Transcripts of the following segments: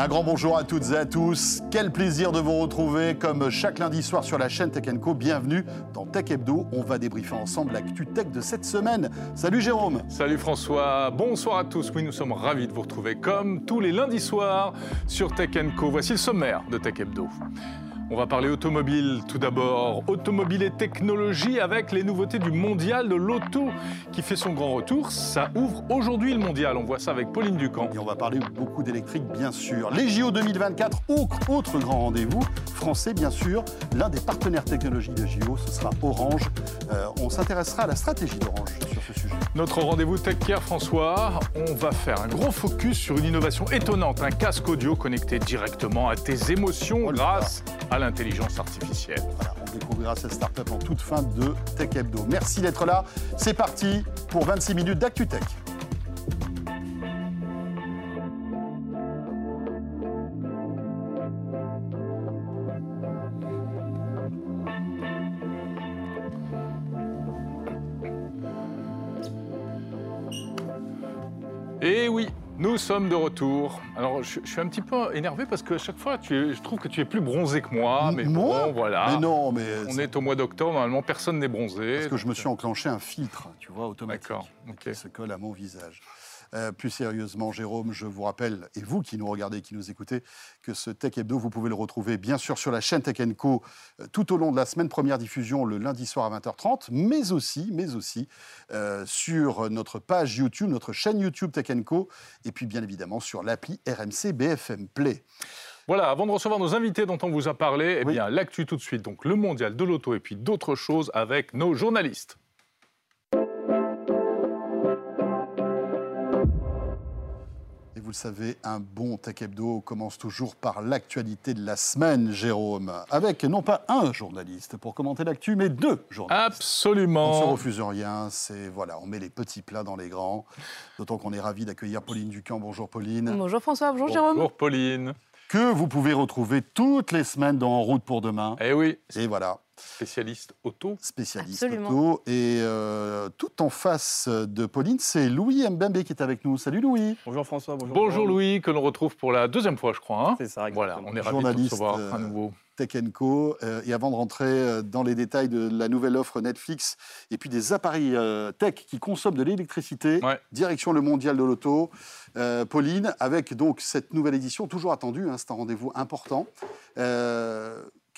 Un grand bonjour à toutes et à tous. Quel plaisir de vous retrouver comme chaque lundi soir sur la chaîne Tech Co. Bienvenue dans Tech Hebdo. On va débriefer ensemble l'actu tech de cette semaine. Salut Jérôme. Salut François. Bonsoir à tous. Oui, nous sommes ravis de vous retrouver comme tous les lundis soirs sur Tech Co. Voici le sommaire de Tech Hebdo. On va parler automobile tout d'abord. Automobile et technologie avec les nouveautés du mondial de l'auto qui fait son grand retour. Ça ouvre aujourd'hui le mondial. On voit ça avec Pauline Ducamp. Et on va parler beaucoup d'électrique, bien sûr. Les JO 2024, autre grand rendez-vous. Français, bien sûr. L'un des partenaires technologiques de JO, ce sera Orange. Euh, on s'intéressera à la stratégie d'Orange sur ce sujet. Notre rendez-vous Tech Care, François. On va faire un gros focus sur une innovation étonnante. Un casque audio connecté directement à tes émotions oh grâce à l'intelligence artificielle. Voilà, on découvrira cette start-up en toute fin de Tech Hebdo. Merci d'être là. C'est parti pour 26 minutes d'ActuTech. Sommes de retour. Alors, je, suis un petit peu énervé parce que chaque fois, tu je trouve que tu es plus bronzé que moi. Mais bon, voilà. Mais non, mais on est au mois d'octobre. Normalement, personne n'est bronzé. Parce que je me suis enclenché un filtre, tu vois, automatique, qui se colle à mon visage. Euh, plus sérieusement, Jérôme, je vous rappelle, et vous qui nous regardez, qui nous écoutez, que ce Tech Hebdo, vous pouvez le retrouver bien sûr sur la chaîne Tech Co euh, tout au long de la semaine. Première diffusion le lundi soir à 20h30, mais aussi, mais aussi euh, sur notre page YouTube, notre chaîne YouTube Tech Co, et puis bien évidemment sur l'appli RMC BFM Play. Voilà, avant de recevoir nos invités dont on vous a parlé, eh bien l'actu tout de suite, donc le mondial de l'auto et puis d'autres choses avec nos journalistes. Vous le savez, un bon Tech Hebdo commence toujours par l'actualité de la semaine, Jérôme, avec non pas un journaliste pour commenter l'actu, mais deux journalistes. Absolument. On ne se refuse rien, c'est voilà, on met les petits plats dans les grands. D'autant qu'on est ravi d'accueillir Pauline Ducamp. Bonjour Pauline. Bonjour François, bonjour, Jérôme. Bonjour Pauline. Que vous pouvez retrouver toutes les semaines dans En route pour demain. Eh oui. Et voilà. Spécialiste auto. Spécialiste auto. Et euh, tout en face de Pauline, c'est Louis Mbembe qui est avec nous. Salut Louis. Bonjour François. Bonjour, bonjour Louis, que l'on retrouve pour la deuxième fois, je crois. Hein. c'est ça, exactement. Voilà, on est ravis de recevoir à nouveau. Euh, Tech Co. Euh, et avant de rentrer dans les détails de la nouvelle offre Netflix et puis des appareils tech qui consomment de l'électricité, direction le mondial de l'auto, Pauline, avec donc cette nouvelle édition toujours attendue, hein, c'est un rendez-vous important.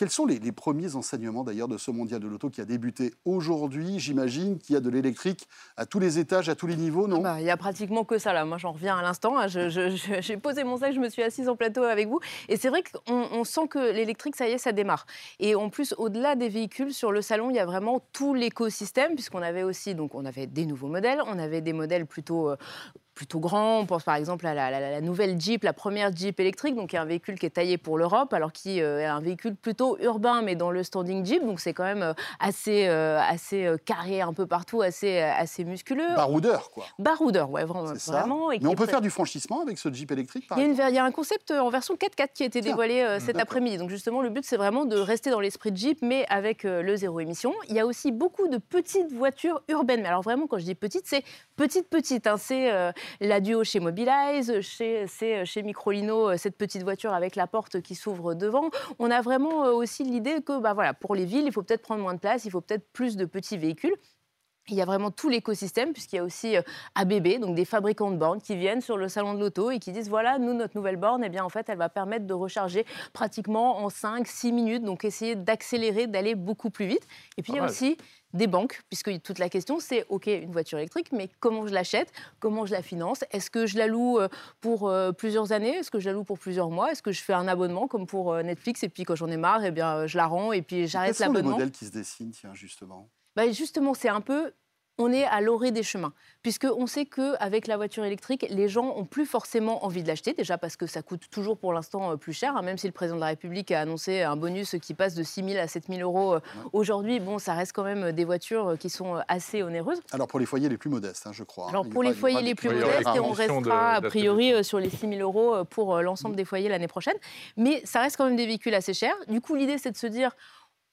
Quels sont les, premiers enseignements d'ailleurs de ce mondial de l'auto qui a débuté aujourd'hui J'imagine qu'il y a de l'électrique à tous les étages, à tous les niveaux, non? Bah, Il y a pratiquement que ça là. Moi, j'en reviens à l'instant. Hein. J'ai posé mon sac, je me suis assise en plateau avec vous. Et c'est vrai qu'on sent que l'électrique, ça y est, ça démarre. Et en plus, au-delà des véhicules, sur le salon, il y a vraiment tout l'écosystème, puisqu'on avait aussi, donc on avait des nouveaux modèles, on avait des modèles plutôt euh, plutôt grand. On pense par exemple à la, nouvelle Jeep, la première Jeep électrique, donc un véhicule qui est taillé pour l'Europe, alors qui euh, est un véhicule plutôt urbain, mais dans le standing Jeep, donc c'est quand même euh, assez, euh, assez carré un peu partout, assez, assez musculeux. Baroudeur, quoi. Baroudeur, ouais, vraiment. vraiment mais on peut faire du franchissement avec ce Jeep électrique, par il y, a une, il y a un concept en version 4x4 qui a été dévoilé cet après-midi. Donc justement, le but, c'est vraiment de rester dans l'esprit de Jeep, mais avec le zéro émission. Il y a aussi beaucoup de petites voitures urbaines. Mais alors vraiment, quand je dis petites, c'est petite, petite. Hein. C'est la duo chez Mobilize, chez, c'est chez Microlino, euh, cette petite voiture avec la porte qui s'ouvre devant. On a vraiment euh, aussi l'idée que bah, voilà, pour les villes, il faut peut-être prendre moins de place, il faut peut-être plus de petits véhicules. Il y a vraiment tout l'écosystème, puisqu'il y a aussi euh, ABB, donc des fabricants de bornes qui viennent sur le salon de l'auto et qui disent voilà, nous, notre nouvelle borne, eh bien, en fait, elle va permettre de recharger pratiquement en 5-6 minutes, donc essayer d'accélérer, d'aller beaucoup plus vite. Et puis, il y a aussi des banques, puisque toute la question c'est, OK, une voiture électrique, mais comment je l'achète Comment je la finance Est-ce que je la loue euh, pour euh, plusieurs années Est-ce que je la loue pour plusieurs mois Est-ce que je fais un abonnement comme pour euh, Netflix et puis quand j'en ai marre, eh bien, je la rends et puis j'arrête l'abonnement Quels sont les modèles qui se dessinent, tiens, justement? Bah Justement, c'est un peu on est à l'orée des chemins, puisqu'on sait qu'avec la voiture électrique, les gens ont plus forcément envie de l'acheter, déjà parce que ça coûte toujours pour l'instant euh, plus cher, hein, même si le président de la République a annoncé un bonus qui passe de 6 000 à 7 000 euros. Euh, aujourd'hui, bon, ça reste quand même des voitures euh, qui sont assez onéreuses. Alors pour les foyers les plus modestes, hein, je crois. Hein. Alors pour les foyers les plus modestes, et on restera a priori sur les 6 000 euros pour l'ensemble des foyers l'année prochaine. Mais ça reste quand même des véhicules assez chers. Du coup, l'idée, c'est de se dire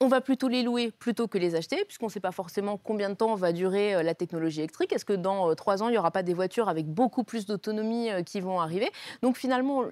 on va plutôt les louer plutôt que les acheter, puisqu'on ne sait pas forcément combien de temps va durer euh, la technologie électrique. Est-ce que dans euh, trois ans, il n'y aura pas des voitures avec beaucoup plus d'autonomie euh, qui vont arriver? Donc finalement,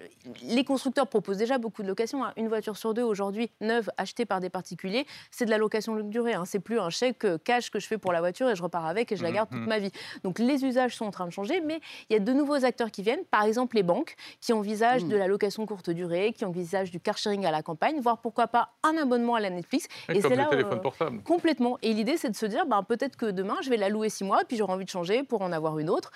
les constructeurs proposent déjà beaucoup de locations. Hein. Une voiture sur deux aujourd'hui, neuve, achetée par des particuliers, c'est de la location longue durée. Hein. C'est plus un chèque cash que je fais pour la voiture et je repars avec et je la garde toute mhm. ma vie. Donc les usages sont en train de changer, mais il y a de nouveaux acteurs qui viennent, par exemple les banques, qui envisagent mhm. de la location courte durée, qui envisagent du car sharing à la campagne, voire pourquoi pas un abonnement à la Netflix. Et, c'est là téléphone portable. Complètement. Et l'idée, c'est de se dire, ben, peut-être que demain, je vais la louer six mois, puis j'aurai envie de changer pour en avoir une autre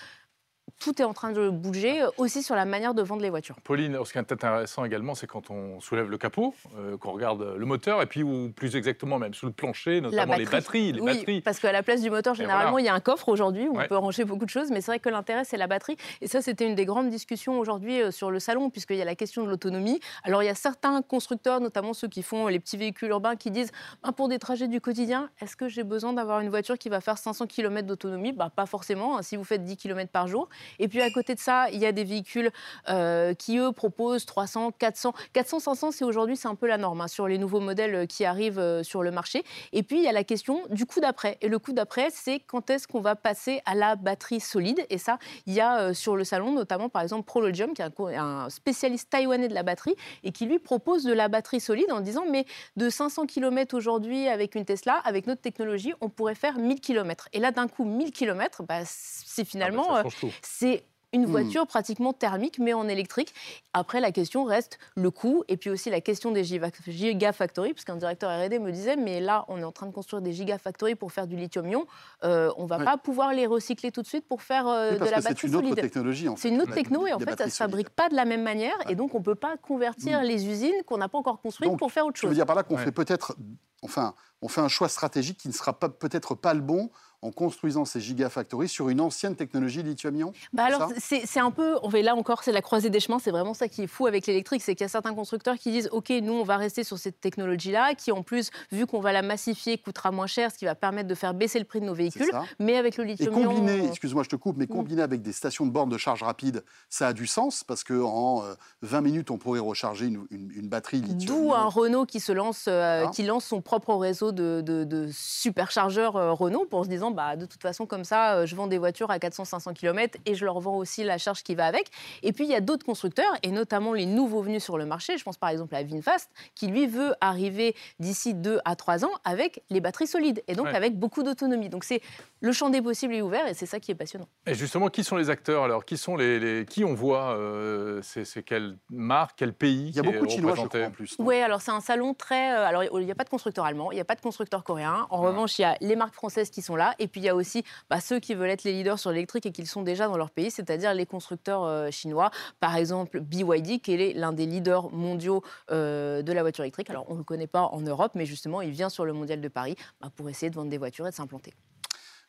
tout est en train de bouger euh, aussi sur la manière de vendre les voitures. Pauline, ce qui est intéressant également, c'est quand on soulève le capot, euh, qu'on regarde le moteur, et puis ou plus exactement même sous le plancher, notamment les batteries. Les oui, parce qu'à la place du moteur, généralement, il y a un coffre aujourd'hui où on peut ranger beaucoup de choses, mais c'est vrai que l'intérêt, c'est la batterie. Et ça, c'était une des grandes discussions aujourd'hui euh, sur le salon, puisqu'il y a la question de l'autonomie. Alors, il y a certains constructeurs, notamment ceux qui font les petits véhicules urbains, qui disent bah, pour des trajets du quotidien, est-ce que j'ai besoin d'avoir une voiture qui va faire 500 km d'autonomie? Bah, Pas forcément, hein, si vous faites 10 km par jour. Et puis à côté de ça, il y a des véhicules euh, qui, eux, proposent 300, 400. 400, 500, c'est aujourd'hui, c'est un peu la norme hein, sur les nouveaux modèles euh, qui arrivent euh, sur le marché. Et puis, il y a la question du coup d'après. Et le coup d'après, c'est quand est-ce qu'on va passer à la batterie solide. Et ça, il y a sur le salon, notamment, par exemple, Prologium, qui est un, spécialiste taïwanais de la batterie, et qui lui propose de la batterie solide en disant, mais de 500 km aujourd'hui avec une Tesla, avec notre technologie, on pourrait faire 1000 km. Et là, d'un coup, 1000 km, bah, c'est finalement... Ah bah, c'est une hmm. voiture pratiquement thermique, mais en électrique. Après, la question reste le coût et puis aussi la question des gigafactories, parce qu'un directeur R&D me disait, mais là, on est en train de construire des gigafactories pour faire du lithium-ion. Euh, on ne va pas pouvoir les recycler tout de suite pour faire euh, de la batterie solide. C'est une autre technologie. C'est une autre techno et en fait, ça ne se fabrique pas de la même manière et donc on ne peut pas convertir hmm. les usines qu'on n'a pas encore construites pour faire autre chose. Je veux dire par là qu'on fait peut-être, enfin, on fait un choix stratégique qui ne sera peut-être pas le bon en construisant ces gigafactories sur une ancienne technologie lithium-ion bah Alors, c'est un peu, on là encore, c'est la croisée des chemins, c'est vraiment ça qui est fou avec l'électrique, c'est qu'il y a certains constructeurs qui disent, OK, nous, on va rester sur cette technologie-là, qui en plus, vu qu'on va la massifier, coûtera moins cher, ce qui va permettre de faire baisser le prix de nos véhicules, mais avec le lithium-ion... Et combiné, excuse-moi, je te coupe, mais mm. combiné avec des stations de borne de charge rapide, ça a du sens, parce qu'en 20 euh, minutes, on pourrait recharger une, batterie lithium D'où un Renault qui se lance, euh, qui lance son propre réseau de, de, superchargeurs euh, Renault, pour se disant, bah, de toute façon, comme ça, euh, je vends des voitures à 400-500 km et je leur vends aussi la charge qui va avec. Et puis, il y a d'autres constructeurs, et notamment les nouveaux venus sur le marché. Je pense par exemple à Vinfast, qui lui veut arriver d'ici 2 à 3 ans avec les batteries solides et donc avec beaucoup d'autonomie. Donc, c'est le champ des possibles est ouvert et c'est ça qui est passionnant. Et justement, qui sont les acteurs alors? Qui sont les, qui on voit euh, C'est quelle marque, quel pays Il y a beaucoup de Chinois, je crois, en plus. Oui, alors c'est un salon très. Euh, alors, il n'y a pas de constructeur allemand, il n'y a pas de constructeur coréen. En revanche, il y a les marques françaises qui sont là et puis il y a aussi bah, ceux qui veulent être les leaders sur l'électrique et qui sont déjà dans leur pays, c'est-à-dire les constructeurs euh, chinois. Par exemple, BYD, qui est l'un des leaders mondiaux euh, de la voiture électrique. Alors, on ne le connaît pas en Europe, mais justement, il vient sur le mondial de Paris bah, pour essayer de vendre des voitures et de s'implanter.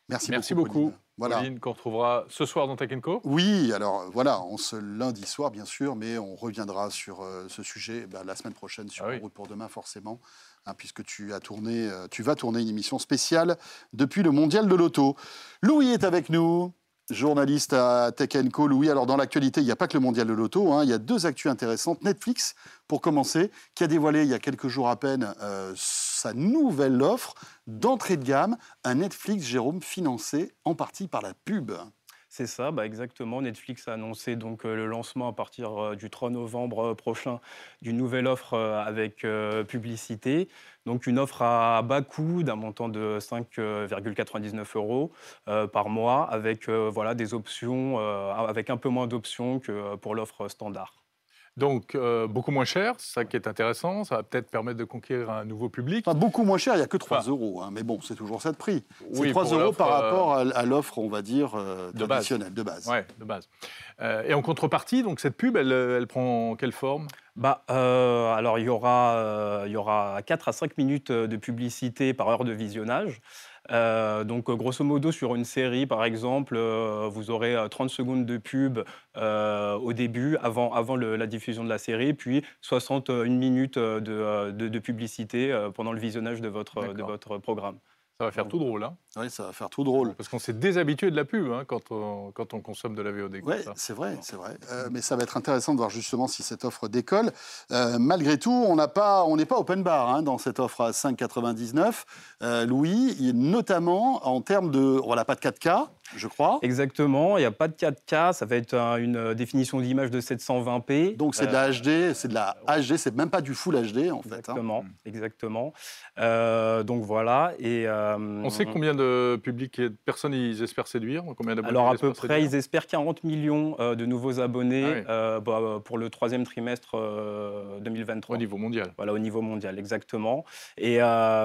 Merci, Merci beaucoup. Voilà. Pauline, qu'on retrouvera ce soir dans Tech Co. Oui, alors voilà, on se lundi soir bien sûr, mais on reviendra sur euh, ce sujet bah, la semaine prochaine sur ah Route pour demain forcément. Hein, puisque tu as tourné, euh, tu vas tourner une émission spéciale depuis le Mondial de l'Auto. Louis est avec nous, journaliste à Tech Co. Louis, alors dans l'actualité, il n'y a pas que le Mondial de l'Auto, hein, il y a deux actus intéressantes. Netflix, pour commencer, qui a dévoilé il y a quelques jours à peine euh, sa nouvelle offre d'entrée de gamme, un Netflix, Jérôme, financé en partie par la pub. C'est ça, bah exactement. Netflix a annoncé donc euh, le lancement à partir euh, du 3 novembre euh, prochain d'une nouvelle offre avec publicité. Donc une offre à bas coût d'un montant de 5,99 euros par mois avec voilà, des options, avec un peu moins d'options que pour l'offre standard. Donc, euh, beaucoup moins cher, c'est ça qui est intéressant. Ça va peut-être permettre de conquérir un nouveau public. beaucoup moins cher, il n'y a que 3 euros. Hein, mais bon, c'est toujours ça de prix. C'est 3 euros par rapport euh, à, l'offre, on va dire, euh, traditionnelle, de base. Oui, de base. et en contrepartie, donc cette pub, elle, elle prend quelle forme? Bah, alors, il y, aura, il y aura 4 à 5 minutes de publicité par heure de visionnage. Euh, donc, grosso modo, sur une série, par exemple, euh, vous aurez 30 euh, secondes de pub au début, avant, avant la diffusion de la série, puis 61 minutes de, de, publicité pendant le visionnage de votre, de votre programme. Ça va faire tout drôle, hein Oui, ça va faire tout drôle. Parce qu'on s'est déshabitué de la pub hein, quand, on, quand on consomme de la VOD. Oui, c'est vrai, c'est vrai. Euh, mais ça va être intéressant de voir justement si cette offre décolle. Euh, malgré tout, on n'est pas, pas open bar hein, dans cette offre à 5,99. Euh, Louis, notamment en termes de... On n'a pas de 4K, je crois. Exactement, il n'y a pas de 4K, ça va être une définition d'image de 720p. Donc c'est de la HD, c'est de la HD, c'est même pas du Full HD en fait. Hein. Exactement, exactement. donc voilà. Et, On sait combien de public et de personnes ils espèrent séduire combien Alors à peu près, ils espèrent 40 millions euh, de nouveaux abonnés ah euh, bah, pour le troisième trimestre 2023. Euh, au niveau mondial. Voilà, au niveau mondial, exactement. Et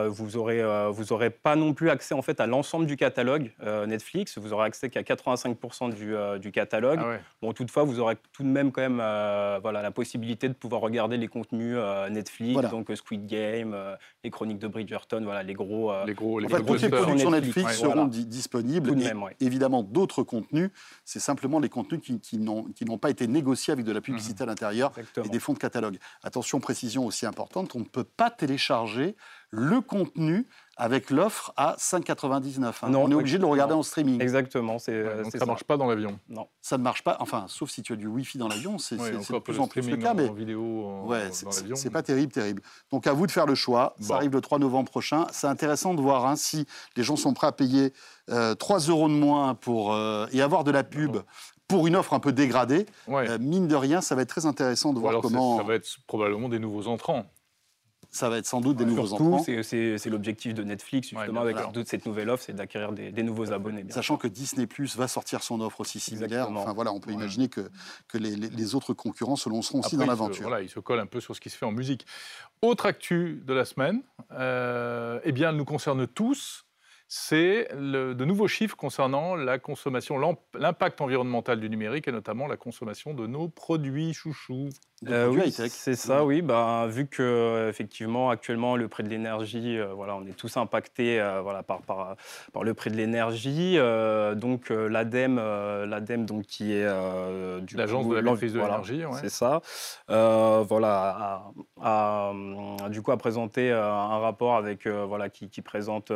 vous aurez, vous aurez pas non plus accès en fait à l'ensemble du catalogue Netflix. Vous aurez accès qu'à 85% du, du, catalogue. Ah bon, toutefois, vous aurez tout de même quand même voilà la possibilité de pouvoir regarder les contenus Netflix, donc Squid Game, les Chroniques de Bridgerton, voilà les gros, les gros, les gros Netflix, seront disponibles. Évidemment, d'autres contenus, c'est simplement les contenus qui, n'ont pas été négociés avec de la publicité mhm. à l'intérieur et des fonds de catalogue. Attention, précision aussi importante, on ne peut pas télécharger le contenu avec l'offre à 5,99. Hein. On est obligé de le regarder en streaming. Exactement. C'est, ça ne marche pas dans l'avion. Non. Ça ne marche pas, enfin, sauf si tu as du Wi-Fi dans l'avion, c'est, de plus en plus le cas. Mais vidéo ouais, c'est, pas terrible, terrible. Donc à vous de faire le choix. Ça arrive le 3 novembre prochain. C'est intéressant de voir hein, si les gens sont prêts à payer 3 euh, euros de moins pour, euh, et avoir de la pub pour une offre un peu dégradée. Euh, mine de rien, ça va être très intéressant de voir comment. Ça va être probablement des nouveaux entrants ça va être sans doute des nouveaux Surtout, entrants. C'est l'objectif de Netflix, justement, avec cette nouvelle offre, c'est d'acquérir des, nouveaux abonnés. Sachant que Disney Plus va sortir son offre aussi similaire. Enfin, voilà, on peut imaginer que, que les, autres concurrents se lanceront aussi dans l'aventure. Voilà, il se colle un peu sur ce qui se fait en musique. Autre actu de la semaine, euh, eh bien, elle nous concerne tous c'est de nouveaux chiffres concernant la consommation, l'impact environnemental du numérique et notamment la consommation de nos produits chouchous. Euh, oui, c'est ça, oui. Bah, vu que effectivement actuellement le prix de l'énergie, euh, voilà, on est tous impactés euh, voilà, par, par, par, le prix de l'énergie. donc l'ADEME, l'ADEME donc qui est du l'agence de la maîtrise de l'énergie, c'est ça. voilà, a, du coup a présenté un rapport avec voilà qui, qui présente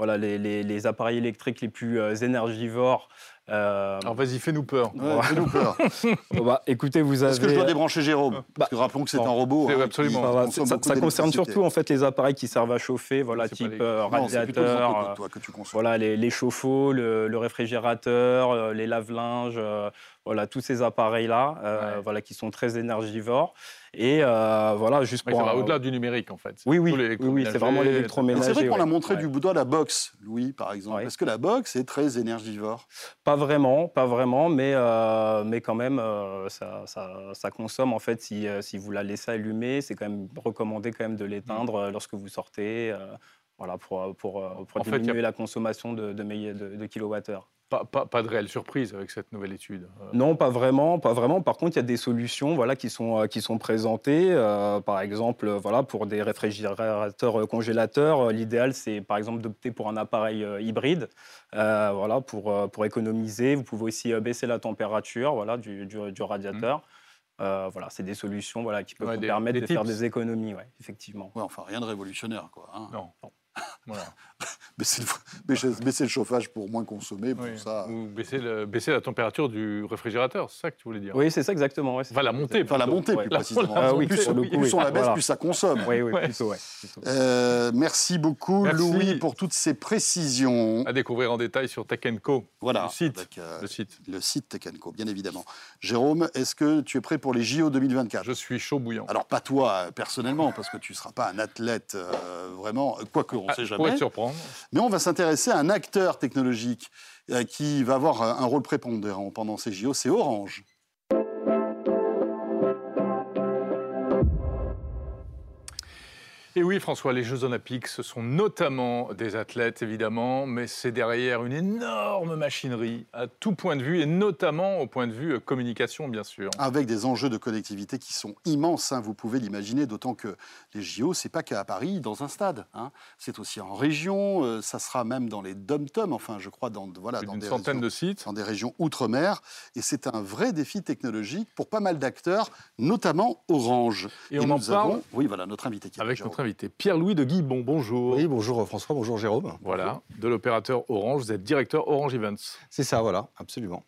voilà, les, les, appareils électriques les plus euh, énergivores. Euh, Alors vas-y, fais-nous peur. fais-nous peur. bah, écoutez, vous avez. Est-ce que je dois débrancher Jérôme bah, Parce que rappelons que c'est un robot. Hein, absolument. ça, concerne surtout en fait les appareils qui servent à chauffer, voilà, type euh, radiateur, voilà, les, les chauffe-eau, le, réfrigérateur, les lave-linges, voilà, tous ces appareils-là, voilà, qui sont très énergivores. Et euh, voilà, juste pour. ça va au-delà du numérique, en fait. Oui, oui, oui, c'est vraiment l'électroménager. C'est vrai qu'on a montré du bout la box, Louis, par exemple. Est-ce que la box est très énergivore Pas vraiment, pas vraiment, mais, euh, mais quand même, euh, ça, ça, ça, consomme, en fait, si, si vous la laissez allumer, c'est quand même recommandé quand même de l'éteindre lorsque vous sortez, voilà, pour, pour, pour diminuer la consommation de, de, de, de kilowattheures. Pas, de réelle surprise avec cette nouvelle étude. Euh. Non, pas vraiment, pas vraiment. Par contre, il y a des solutions, voilà, qui sont euh, qui sont présentées. Euh, par exemple, voilà, pour des réfrigérateurs congélateurs, l'idéal c'est par exemple d'opter pour un appareil hybride, voilà, pour pour économiser. Vous pouvez aussi baisser la température, voilà, du, du, radiateur. Mmh. voilà, c'est des solutions voilà, qui peuvent vous permettre de faire des économies, ouais, effectivement. Ouais, enfin, rien de révolutionnaire. Quoi, hein. non. Voilà. baisser, le, chauffage pour moins consommer, pour ça. Ou baisser, baisser, la température du réfrigérateur, c'est ça que tu voulais dire Oui, c'est ça exactement. Ouais, enfin, la montée. Enfin, la montée, plus précisément. Ah oui, plus, plus on la baisse, plus ça consomme. Oui, oui, plutôt, euh, merci beaucoup, Louis, pour toutes ces précisions. À découvrir en détail sur Tech Co. Voilà. Le site. Euh, le site. Le site Tech Co, bien évidemment. Jérôme, est-ce que tu es prêt pour les JO 2024 Je suis chaud bouillant. Alors, pas toi, personnellement, parce que tu ne seras pas un athlète euh, vraiment, quoique on ne ah, sait jamais. surprendre. Mais on va s'intéresser à un acteur technologique euh, qui va avoir un rôle prépondérant pendant ces JO, c'est Orange. Et oui, François, les Jeux Olympiques, ce sont notamment des athlètes, évidemment, mais c'est derrière une énorme machinerie à tout point de vue, et notamment au point de vue euh, communication, bien sûr. Avec des enjeux de connectivité qui sont immenses, hein, vous pouvez l'imaginer, d'autant que les JO, c'est pas qu'à Paris, dans un stade. Hein. C'est aussi en région, euh, ça sera même dans les dom-toms, enfin, je crois, dans, voilà, dans des centaine de sites. Dans des régions outre-mer. Et c'est un vrai défi technologique pour pas mal d'acteurs, notamment Orange. Et, on en parle Oui, voilà, notre invité qui Avec notre notre invité. Pierre-Louis de Guibon, bonjour. Oui, bonjour François, bonjour Jérôme. Voilà, de l'opérateur Orange, vous êtes directeur Orange Events. C'est ça, voilà, absolument.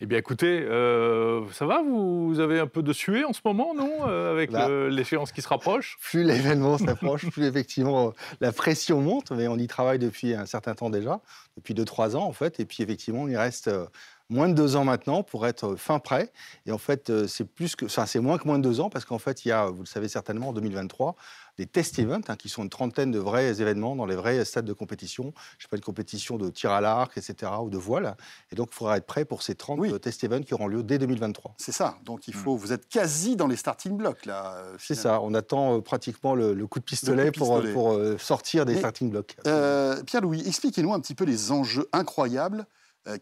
Eh bien, écoutez, euh, ça va vous, avez un peu de suée en ce moment, non euh, Avec l'échéance qui se rapproche? Plus l'événement s'approche, plus effectivement la pression monte, mais on y travaille depuis un certain temps déjà, depuis 2-3 ans en fait. Et puis effectivement, il reste euh, moins de deux ans maintenant pour être fin prêt. Et en fait, c'est plus que, enfin, c'est moins que moins de deux ans parce qu'en fait, il y a, vous le savez certainement, en 2023, des test events, hein, qui sont une trentaine de vrais événements dans les vrais stades de compétition. Je sais pas, une compétition de tir à l'arc, etc., ou de voile. Et donc, il faudra être prêt pour ces 30 test events qui auront lieu dès 2023. C'est ça. Donc, il faut, hmm. vous êtes quasi dans les starting blocks, là. Euh, c'est ça. On attend euh, pratiquement le, coup de pistolet, pour, pour euh, sortir des starting blocks. Pierre-Louis, expliquez-nous un petit peu les enjeux incroyables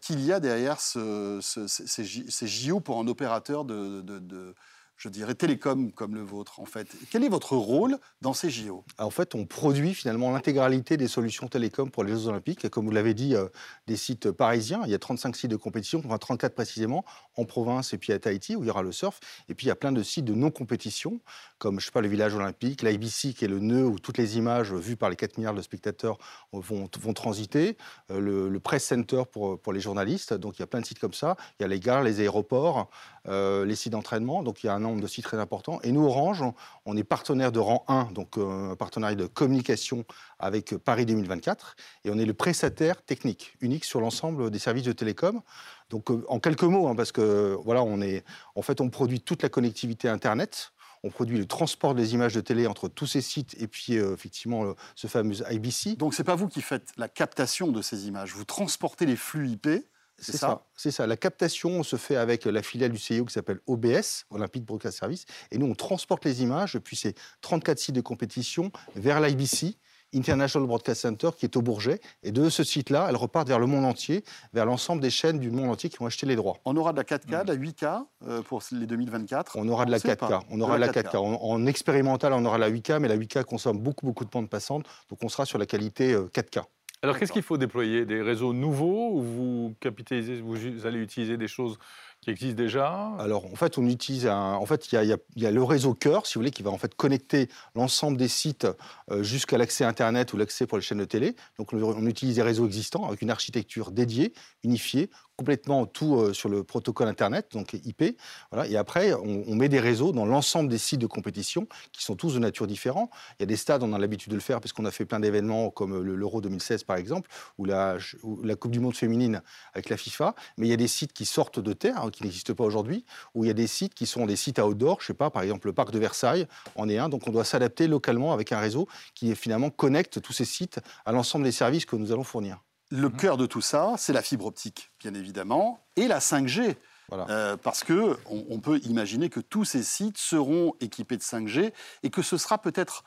qu'il y a derrière ce, ces, JO pour un opérateur de je dirais, télécom comme le vôtre, en fait. Quel est votre rôle dans ces JO En fait, on produit finalement l'intégralité des solutions télécom pour les Jeux Olympiques. comme vous l'avez dit, euh, des sites parisiens. Il y a 35 sites de compétition, enfin 34 précisément, en province et puis à Tahiti, où il y aura le surf. Et puis, il y a plein de sites de non-compétition, comme, je sais pas, le village olympique, l'IBC, qui est le nœud où toutes les images vues par les 4 milliards de spectateurs vont, transiter. Euh, le, Press Center pour, pour les journalistes. Donc, il y a plein de sites comme ça. Il y a les gares, les aéroports, euh, les sites d'entraînement. Donc, il y a un nombre de sites très important. Et nous, Orange, on est partenaire de rang 1, donc euh, un partenariat de communication avec Paris 2024. Et on est le prestataire technique unique sur l'ensemble des services de télécom. Donc, euh, en quelques mots, hein, parce que voilà, on est, en fait, on produit toute la connectivité Internet. On produit le transport des images de télé entre tous ces sites et puis effectivement ce fameux IBC. Donc c'est pas vous qui faites la captation de ces images, vous transportez les flux IP c'est ça, c'est ça. La captation se fait avec la filiale du CIO qui s'appelle OBS, Olympic Broadcast Service, et nous on transporte les images depuis ces 34 sites de compétition vers l'IBC, International Broadcast Center, qui est au Bourget. Et de ce site-là, elles repartent vers le monde entier, vers l'ensemble des chaînes du monde entier qui ont acheté les droits. On aura de la 4K, de la 8K euh, pour les 2024 On aura de la 4K. On aura de la 4K. En, expérimental, on aura la 8K, mais la 8K consomme beaucoup, beaucoup de bandes passantes. Donc on sera sur la qualité 4K. Alors, qu'est-ce qu'il faut déployer? Des réseaux nouveaux ou vous capitalisez, vous allez utiliser des choses qui existent déjà? Alors, en fait, on utilise En fait, il y, a, le réseau cœur, si vous voulez, qui va en fait connecter l'ensemble des sites euh, jusqu'à l'accès Internet ou l'accès pour les chaînes de télé. Donc, on utilise des réseaux existants avec une architecture dédiée, unifiée, complètement tout euh, sur le protocole Internet, donc IP. Voilà. Et après, on, met des réseaux dans l'ensemble des sites de compétition qui sont tous de nature différente. Il y a des stades, on a l'habitude de le faire parce qu'on a fait plein d'événements comme l'Euro 2016 par exemple, ou la, Coupe du Monde féminine avec la FIFA. Mais il y a des sites qui sortent de terre, hein, qui n'existent pas aujourd'hui, ou il y a des sites qui sont des sites outdoor, je sais pas, par exemple le parc de Versailles en est un. Donc on doit s'adapter localement avec un réseau qui finalement connecte tous ces sites à l'ensemble des services que nous allons fournir. Le mhm. cœur de tout ça, c'est la fibre optique, bien évidemment, et la 5G. Euh, parce que on, peut imaginer que tous ces sites seront équipés de 5G et que ce sera peut-être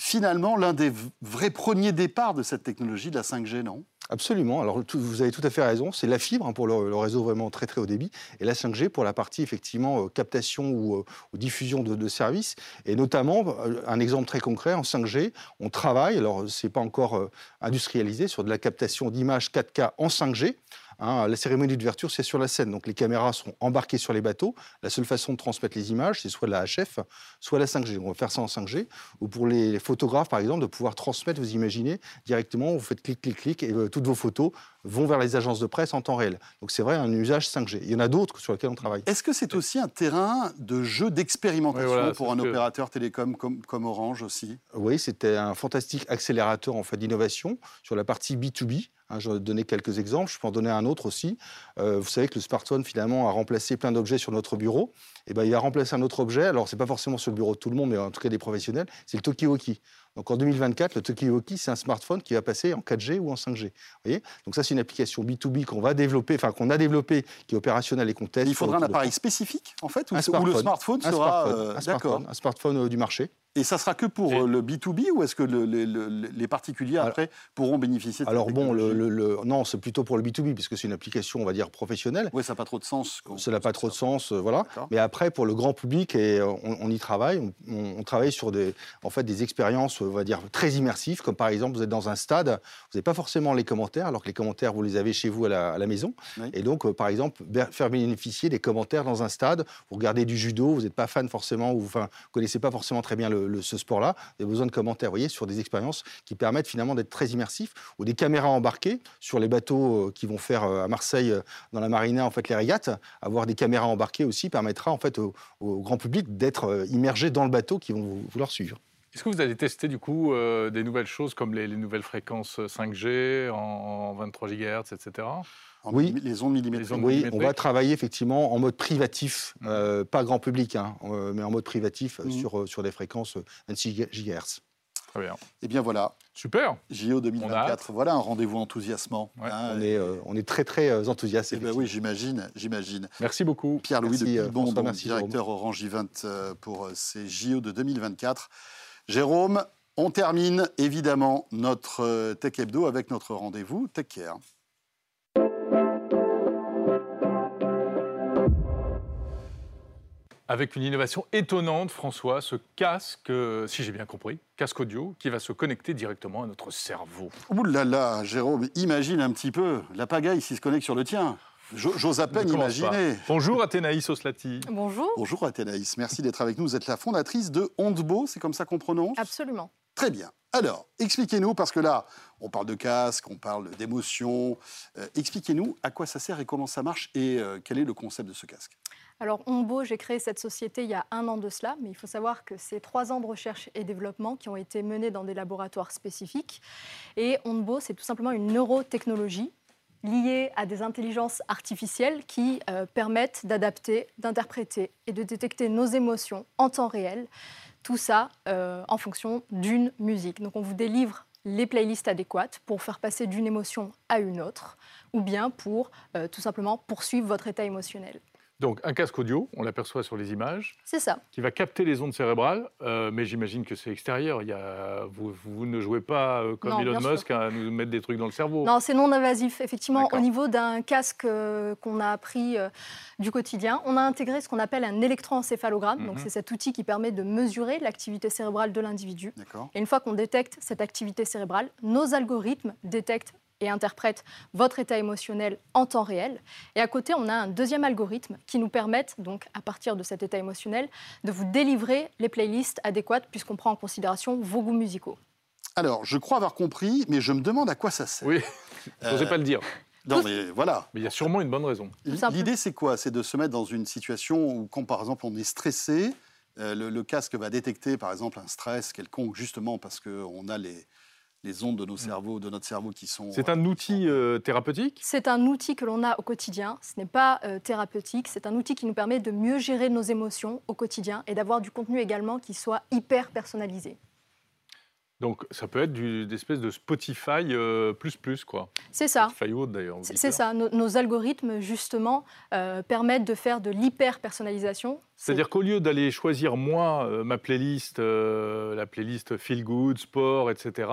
finalement l'un des vrais premiers départs de cette technologie de la 5G, non? Absolument. Alors, vous avez tout à fait raison. C'est la fibre hein, pour le, réseau vraiment très très haut débit et la 5G pour la partie effectivement euh, captation ou, euh, diffusion de, services. Et notamment, euh, un exemple très concret en 5G, on travaille. Alors, c'est pas encore industrialisé sur de la captation d'images 4K en 5G. Hein, la cérémonie d'ouverture, c'est sur la scène. Donc les caméras seront embarquées sur les bateaux. La seule façon de transmettre les images, c'est soit la HF, soit la 5G. On va faire ça en 5G. Ou pour les photographes, par exemple, de pouvoir transmettre, vous imaginez, directement, vous faites clic, clic, clic, et euh, toutes vos photos vont vers les agences de presse en temps réel. Donc c'est vrai, un usage 5G. Il y en a d'autres sur lesquels on travaille. Est-ce que c'est aussi un terrain de jeu d'expérimentation pour un opérateur télécom comme, comme Orange aussi? Oui, c'était un fantastique accélérateur en fait, d'innovation sur la partie B2B. Hein, je vais donner quelques exemples, je peux en donner un autre aussi. Euh, vous savez que le smartphone, finalement, a remplacé plein d'objets sur notre bureau. Et eh ben, il a remplacé un autre objet, alors ce n'est pas forcément sur le bureau de tout le monde, mais en tout cas des professionnels, c'est le Tokiwoki. Donc en 2024, le Tokiwoki, c'est un smartphone qui va passer en 4G ou en 5G. voyez? Donc ça, c'est une application B2B qu'on va développer, enfin qu'on a développé, qui est opérationnel et qu'on teste. Il faudra un appareil spécifique, en fait, ou, le smartphone sera... Euh, un smartphone, un smartphone euh, du marché. Et ça sera que pour euh, le B2B ou est-ce que les particuliers après pourront bénéficier de Alors bon, le, non, c'est plutôt pour le B2B puisque c'est une application, on va dire, professionnelle. Oui, ça n'a pas trop de sens. Ça n'a pas trop de sens, voilà. Mais après, pour le grand public, et on, y travaille, on, travaille sur des, en fait, des expériences, on va dire, très immersives, comme par exemple, vous êtes dans un stade, vous n'avez pas forcément les commentaires, alors que les commentaires, vous les avez chez vous à la, maison. Et donc, euh, par exemple, faire bénéficier des commentaires dans un stade, vous regardez du judo, vous n'êtes pas fan forcément, ou enfin, vous ne connaissez pas forcément très bien le ce sport-là, vous avez besoin de commentaires, vous voyez, sur des expériences qui permettent finalement d'être très immersifs, ou des caméras embarquées sur les bateaux qui vont faire à Marseille, dans la marina, en fait, les régates. Avoir des caméras embarquées aussi permettra en fait au, grand public d'être immergé dans le bateau qui vont vouloir suivre. Est-ce que vous allez tester du coup des nouvelles choses comme les, nouvelles fréquences 5G en, 23 GHz, etc. oui, les ondes millimétriques. oui, on va travailler effectivement en mode privatif, mmh. euh, pas grand public, hein, euh, mais en mode privatif mmh. sur, euh, sur des fréquences 26 GHz. Très bien. Eh bien voilà. Super. JO 2024. Voilà un rendez-vous enthousiasmant. Hein, on, est, on, est, très très enthousiastes. Eh ben oui, j'imagine, j'imagine. Merci beaucoup. Pierre-Louis de Bon, directeur Orange Event pour ces JO de 2024. Jérôme, on termine évidemment notre euh, Tech Hebdo avec notre rendez-vous Tech Care. Avec une innovation étonnante, François, ce casque, euh, si j'ai bien compris, casque audio, qui va se connecter directement à notre cerveau. Ouh là là, Jérôme, imagine un petit peu la pagaille s'il se connecte sur le tien. J'ose à peine imaginer. Bonjour Athénaïs Oslati. Bonjour. Bonjour Athénaïs, merci d'être avec nous. Vous êtes la fondatrice de Ondebo, c'est comme ça qu'on prononce? Absolument. Très bien. Alors, expliquez-nous, parce que là, on parle de casque, on parle d'émotion. Euh, expliquez-nous à quoi ça sert et comment ça marche et euh, quel est le concept de ce casque? Alors, Onbo, j'ai créé cette société il y a un an de cela, mais il faut savoir que c'est trois ans de recherche et développement qui ont été menés dans des laboratoires spécifiques. Et Onbo, c'est tout simplement une neurotechnologie liées à des intelligences artificielles qui euh, permettent d'adapter, d'interpréter et de détecter nos émotions en temps réel. Tout ça euh, en fonction d'une musique. Donc on vous délivre les playlists adéquates pour faire passer d'une émotion à une autre, ou bien pour euh, tout simplement poursuivre votre état émotionnel. Donc un casque audio, on l'aperçoit sur les images. C'est ça. Qui va capter les ondes cérébrales, euh, mais j'imagine que c'est extérieur. Il y a... vous, ne jouez pas euh, comme Elon Musk à nous mettre des trucs dans le cerveau. Non, c'est non invasif. Effectivement, au niveau d'un casque euh, qu'on a appris du quotidien, on a intégré ce qu'on appelle un électroencéphalogramme. Donc mhm. c'est cet outil qui permet de mesurer l'activité cérébrale de l'individu. Et une fois qu'on détecte cette activité cérébrale, nos algorithmes détectent et interprète votre état émotionnel en temps réel. Et à côté, on a un deuxième algorithme qui nous permet, donc, à partir de cet état émotionnel, de vous délivrer les playlists adéquates puisqu'on prend en considération vos goûts musicaux. Alors, je crois avoir compris, mais je me demande à quoi ça sert. Oui, je n'osais pas le dire. Non, mais voilà. Mais il y a sûrement une bonne raison. L'idée, c'est quoi? C'est de se mettre dans une situation où, quand par exemple on est stressé, euh, le, casque va détecter par exemple un stress quelconque, justement parce qu'on a les, les ondes de nos mm. cerveaux, de notre cerveau qui sont. C'est un outil euh, thérapeutique C'est un outil que l'on a au quotidien. Ce n'est pas euh, thérapeutique. C'est un outil qui nous permet de mieux gérer nos émotions au quotidien et d'avoir du contenu également qui soit hyper personnalisé. Donc ça peut être des espèces de Spotify euh, plus plus quoi. C'est ça. Spotify d'ailleurs. C'est ça. Nos, algorithmes justement euh, permettent de faire de l'hyper personnalisation. C'est-à-dire qu'au lieu d'aller choisir moi euh, ma playlist, la playlist feel good, sport, etc.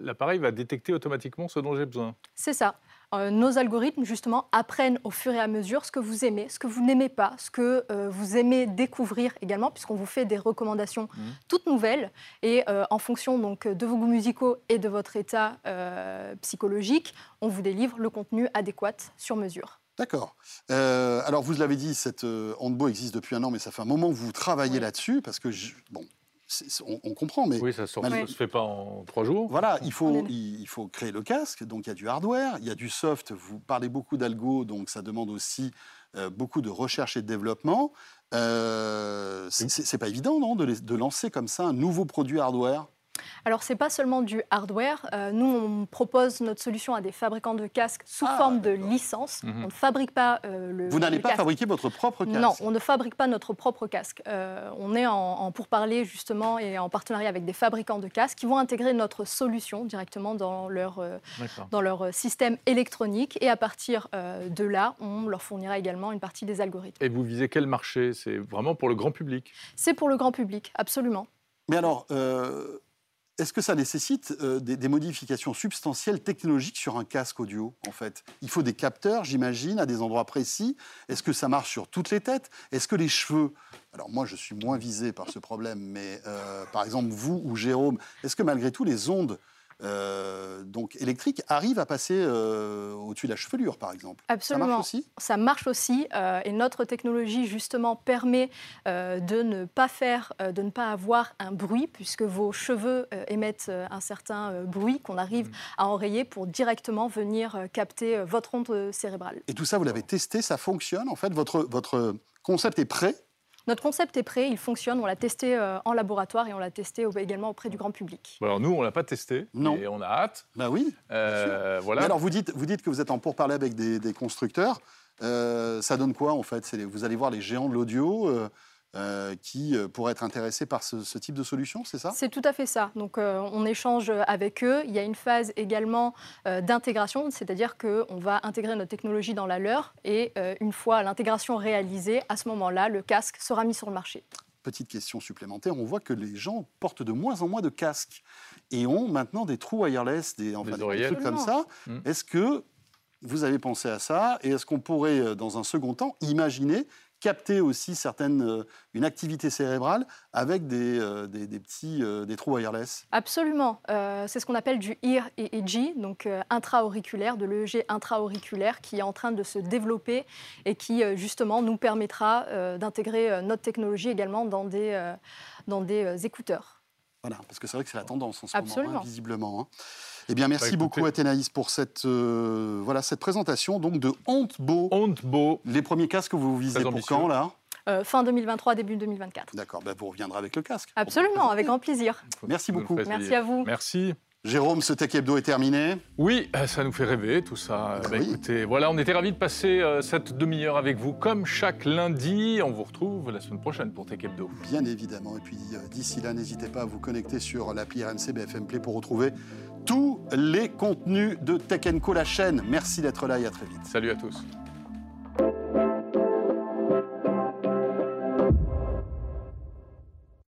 l'appareil va détecter automatiquement ce dont j'ai besoin. C'est ça. Euh, nos algorithmes, justement, apprennent au fur et à mesure ce que vous aimez, ce que vous n'aimez pas, ce que euh, vous aimez découvrir également, puisqu'on vous fait des recommandations mmh. toutes nouvelles. Et euh, en fonction donc, de vos goûts musicaux et de votre état psychologique, on vous délivre le contenu adéquat sur mesure. D'accord. alors, vous l'avez dit, cette Handbo existe depuis un an, mais ça fait un moment que vous travaillez là-dessus, parce que, bon, on, comprend, mais... Oui, ça ne se fait pas en trois jours. Voilà, il faut, il, faut créer le casque, donc il y a du hardware, il y a du soft, vous parlez beaucoup d'algo, donc ça demande aussi euh, beaucoup de recherche et de développement. Euh, c'est pas évident, non, de lancer comme ça un nouveau produit hardware alors, ce n'est pas seulement du hardware. Euh, nous, on propose notre solution à des fabricants de casques sous ah, forme de licence. Mhm. On ne fabrique pas euh, le. Vous n'allez pas fabriquer votre propre casque Non, on ne fabrique pas notre propre casque. Euh, on est en, en pourparler justement et en partenariat avec des fabricants de casques qui vont intégrer notre solution directement dans leur, dans leur système électronique. Et à partir de là, on leur fournira également une partie des algorithmes. Et vous visez quel marché? C'est vraiment pour le grand public? C'est pour le grand public, absolument. Mais alors, est-ce que ça nécessite euh, des, modifications substantielles technologiques sur un casque audio, en fait? Il faut des capteurs, j'imagine, à des endroits précis. Est-ce que ça marche sur toutes les têtes? Est-ce que les cheveux... Alors moi, je suis moins visé par ce problème, mais euh, par exemple, vous ou Jérôme, est-ce que malgré tout, les ondes euh, donc électrique arrive à passer euh, au-dessus de la chevelure, par exemple. Absolument. Ça marche aussi? Ça marche aussi. Euh, et notre technologie, justement, permet de ne pas faire, de ne pas avoir un bruit, puisque vos cheveux émettent un certain bruit qu'on arrive mmh. à enrayer pour directement venir capter votre onde cérébrale. Et tout ça, vous l'avez testé, ça fonctionne En fait, votre, votre concept est prêt? Notre concept est prêt, il fonctionne, on l'a testé euh, en laboratoire et on l'a testé également auprès du grand public. alors nous, on ne l'a pas testé, non. et on a hâte. Bah oui. Euh, voilà. alors vous dites, vous dites que vous êtes en pourparlers avec des, constructeurs. Euh, ça donne quoi en fait? Vous allez voir les géants de l'audio euh, qui euh, pourraient être intéressés par ce, type de solution, c'est ça? C'est tout à fait ça. Donc euh, on échange avec eux. Il y a une phase également d'intégration, c'est-à-dire qu'on va intégrer notre technologie dans la leur et une fois l'intégration réalisée, à ce moment-là, le casque sera mis sur le marché. Petite question supplémentaire, on voit que les gens portent de moins en moins de casques et ont maintenant des trous wireless, des, enfin, des trucs comme ça. Mmh. Est-ce que vous avez pensé à ça et est-ce qu'on pourrait, dans un second temps, imaginer capter aussi certaines, euh, une activité cérébrale avec des, euh, des, petits euh, des trous wireless Absolument. c'est ce qu'on appelle du EAR EEG, donc intra-auriculaire, de l'EEG intra-auriculaire qui est en train de se développer et qui justement nous permettra d'intégrer notre technologie également dans des, dans des écouteurs. Voilà, parce que c'est vrai que c'est la tendance en ce moment, hein, visiblement. Hein. Eh bien, merci bah, beaucoup Athénaïs pour cette, euh, voilà, cette présentation donc, de. Hontebo. Les premiers casques que vous visez pour quand, là? Euh, fin 2023, début 2024. D'accord, bah, vous reviendrez avec le casque. Absolument, avec grand plaisir. Merci beaucoup. Merci à vous. Merci. Jérôme, ce Tech Hebdo est terminé. Oui, euh, ça nous fait rêver tout ça. Bah, écoutez, voilà, on était ravis de passer cette demi-heure avec vous comme chaque lundi. On vous retrouve la semaine prochaine pour Tech Hebdo. Bien évidemment. Et puis d'ici là, n'hésitez pas à vous connecter sur l'appli RMC BFM Play pour retrouver tous les contenus de Tech Co, la chaîne. Merci d'être là et à très vite. Salut à tous.